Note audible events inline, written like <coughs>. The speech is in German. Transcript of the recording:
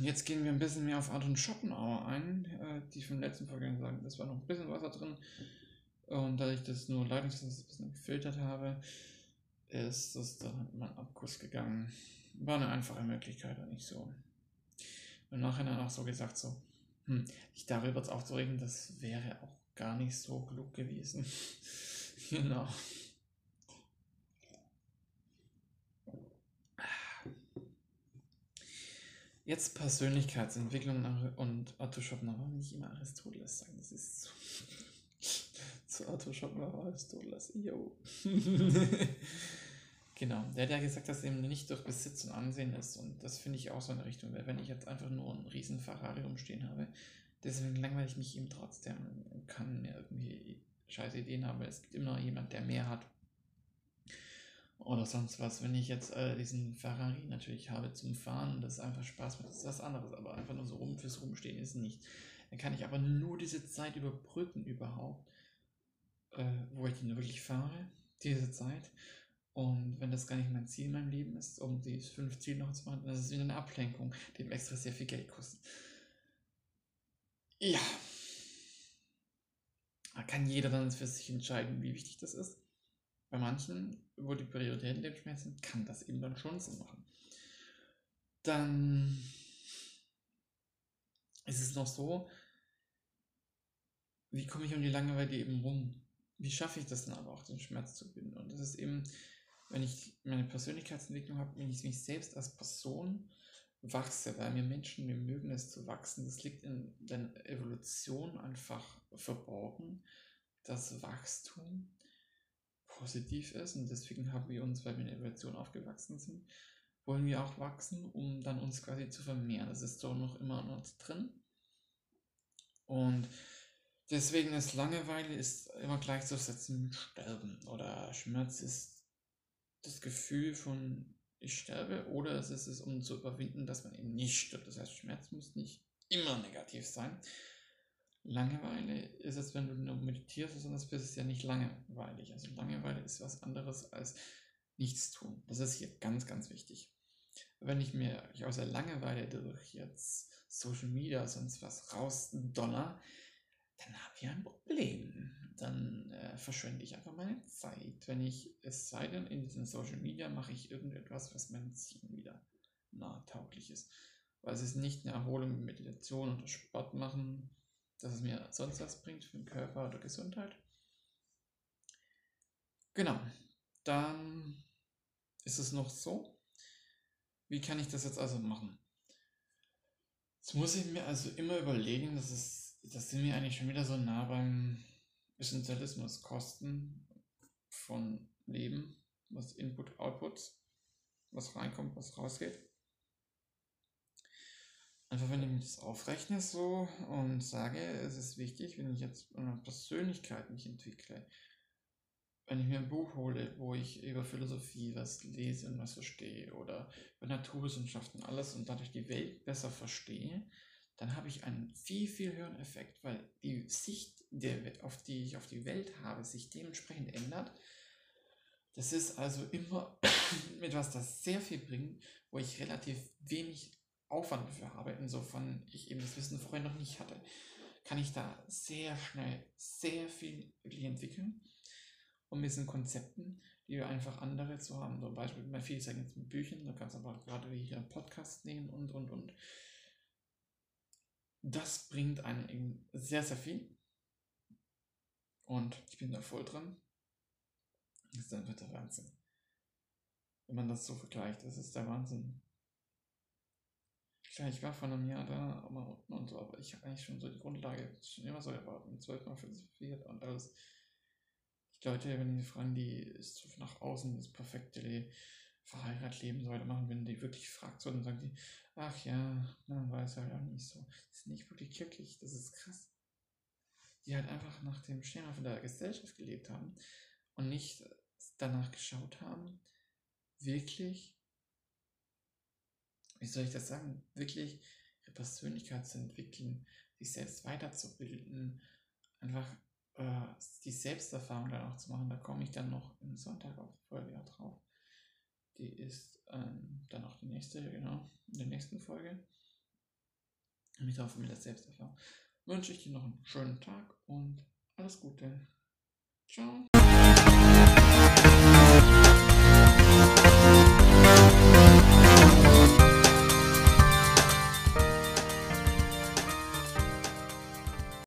jetzt gehen wir ein bisschen mehr auf Anton Schopenhauer ein. Äh, die vom letzten Folge sagen, das war noch ein bisschen Wasser drin. Und da ich das nur leitungslos ein bisschen gefiltert habe, ist das dann meinen Abguss gegangen. War eine einfache Möglichkeit und nicht so. Im Nachhinein auch so gesagt, so, hm, sich darüber jetzt aufzuregen, das wäre auch gar nicht so klug gewesen. <laughs> genau. Jetzt Persönlichkeitsentwicklung und Otto Schopenhauer, nicht immer Aristoteles sagen, das ist zu, <laughs> zu Otto Schopenhauer, Aristoteles, yo. <laughs> genau, der hat ja gesagt, dass eben nicht durch Besitz und Ansehen ist und das finde ich auch so eine Richtung, weil wenn ich jetzt einfach nur einen riesen Ferrari rumstehen habe, deswegen langweile ich mich eben trotzdem und kann mir irgendwie scheiß Ideen haben, weil es gibt immer jemand, der mehr hat oder sonst was. Wenn ich jetzt äh, diesen Ferrari natürlich habe zum Fahren, das einfach Spaß macht, ist was anderes. Aber einfach nur so rum fürs Rumstehen ist nicht. Dann kann ich aber nur diese Zeit überbrücken überhaupt, äh, wo ich den wirklich fahre, diese Zeit. Und wenn das gar nicht mein Ziel in meinem Leben ist, um die fünf Ziele noch zu machen, dann ist es wieder eine Ablenkung, die extra sehr viel Geld kostet. Ja. Da kann jeder dann für sich entscheiden, wie wichtig das ist. Bei manchen, wo die Prioritäten lebensschwer sind, kann das eben dann schon Sinn machen. Dann ist es noch so, wie komme ich um die Langeweile eben rum? Wie schaffe ich das dann aber auch, den Schmerz zu binden? Und das ist eben, wenn ich meine Persönlichkeitsentwicklung habe, wenn ich mich selbst als Person wachse, weil wir Menschen, wir mögen es zu wachsen. Das liegt in der Evolution einfach verborgen, das Wachstum positiv ist und deswegen haben wir uns, weil wir in der Evolution aufgewachsen sind, wollen wir auch wachsen, um dann uns quasi zu vermehren. Das ist doch noch immer uns drin. Und deswegen ist Langeweile ist immer gleichzusetzen mit Sterben oder Schmerz ist das Gefühl von ich sterbe oder es ist es, um zu überwinden, dass man eben nicht stirbt. Das heißt, Schmerz muss nicht immer negativ sein. Langeweile ist es, wenn du nur meditierst, sondern es ist ja nicht langweilig. Also Langeweile ist was anderes als nichts tun. Das ist hier ganz, ganz wichtig. Wenn ich mir ich aus der Langeweile durch jetzt Social Media sonst was rausdonner, dann habe ich ein Problem. Dann äh, verschwende ich einfach meine Zeit. Wenn ich, es sei denn, in diesen Social Media mache ich irgendetwas, was meinem Ziel wieder nahtauglich ist. Weil es ist nicht eine Erholung, Meditation oder Sport machen, dass es mir sonst was bringt für den Körper oder Gesundheit. Genau. Dann ist es noch so. Wie kann ich das jetzt also machen? Jetzt muss ich mir also immer überlegen, dass es, das sind wir eigentlich schon wieder so nah beim Essentialismus, Kosten von Leben, was Input, Output, was reinkommt, was rausgeht. Einfach wenn ich das aufrechne so und sage, es ist wichtig, wenn ich jetzt eine Persönlichkeit mich entwickle, wenn ich mir ein Buch hole, wo ich über Philosophie was lese und was verstehe oder über Naturwissenschaften alles und dadurch die Welt besser verstehe, dann habe ich einen viel, viel höheren Effekt, weil die Sicht, der, auf die ich auf die Welt habe, sich dementsprechend ändert. Das ist also immer <coughs> etwas, das sehr viel bringt, wo ich relativ wenig Aufwand dafür habe, insofern ich eben das Wissen vorher noch nicht hatte, kann ich da sehr schnell sehr viel wirklich entwickeln. Und mit diesen Konzepten, die wir einfach andere zu haben. Zum Beispiel, bei viel sagen jetzt mit Büchern, da kannst du aber gerade wie hier einen Podcast nehmen und, und, und. Das bringt einen eben sehr, sehr viel. Und ich bin da voll dran. Das ist einfach der Wahnsinn. Wenn man das so vergleicht, das ist der Wahnsinn. Klar, ich war vor einem Jahr da mal unten und so, aber ich habe eigentlich schon so die Grundlage schon immer so erwartet, zwölfmal philosophiert und alles. Die Leute, wenn die fragen, die ist nach außen das perfekte verheiratet leben so weitermachen, wenn die wirklich fragt, so, dann sagen die, ach ja, man weiß halt auch nicht so. Das ist nicht wirklich kirchlich, das ist krass. Die halt einfach nach dem Schema von der Gesellschaft gelebt haben und nicht danach geschaut haben, wirklich wie soll ich das sagen, wirklich ihre Persönlichkeit zu entwickeln, sich selbst weiterzubilden, einfach äh, die Selbsterfahrung dann auch zu machen. Da komme ich dann noch im Sonntag auf Folge drauf. Die ist ähm, dann auch die nächste, genau, in der nächsten Folge. mit hoffe mit der Selbsterfahrung, wünsche ich dir noch einen schönen Tag und alles Gute. Ciao.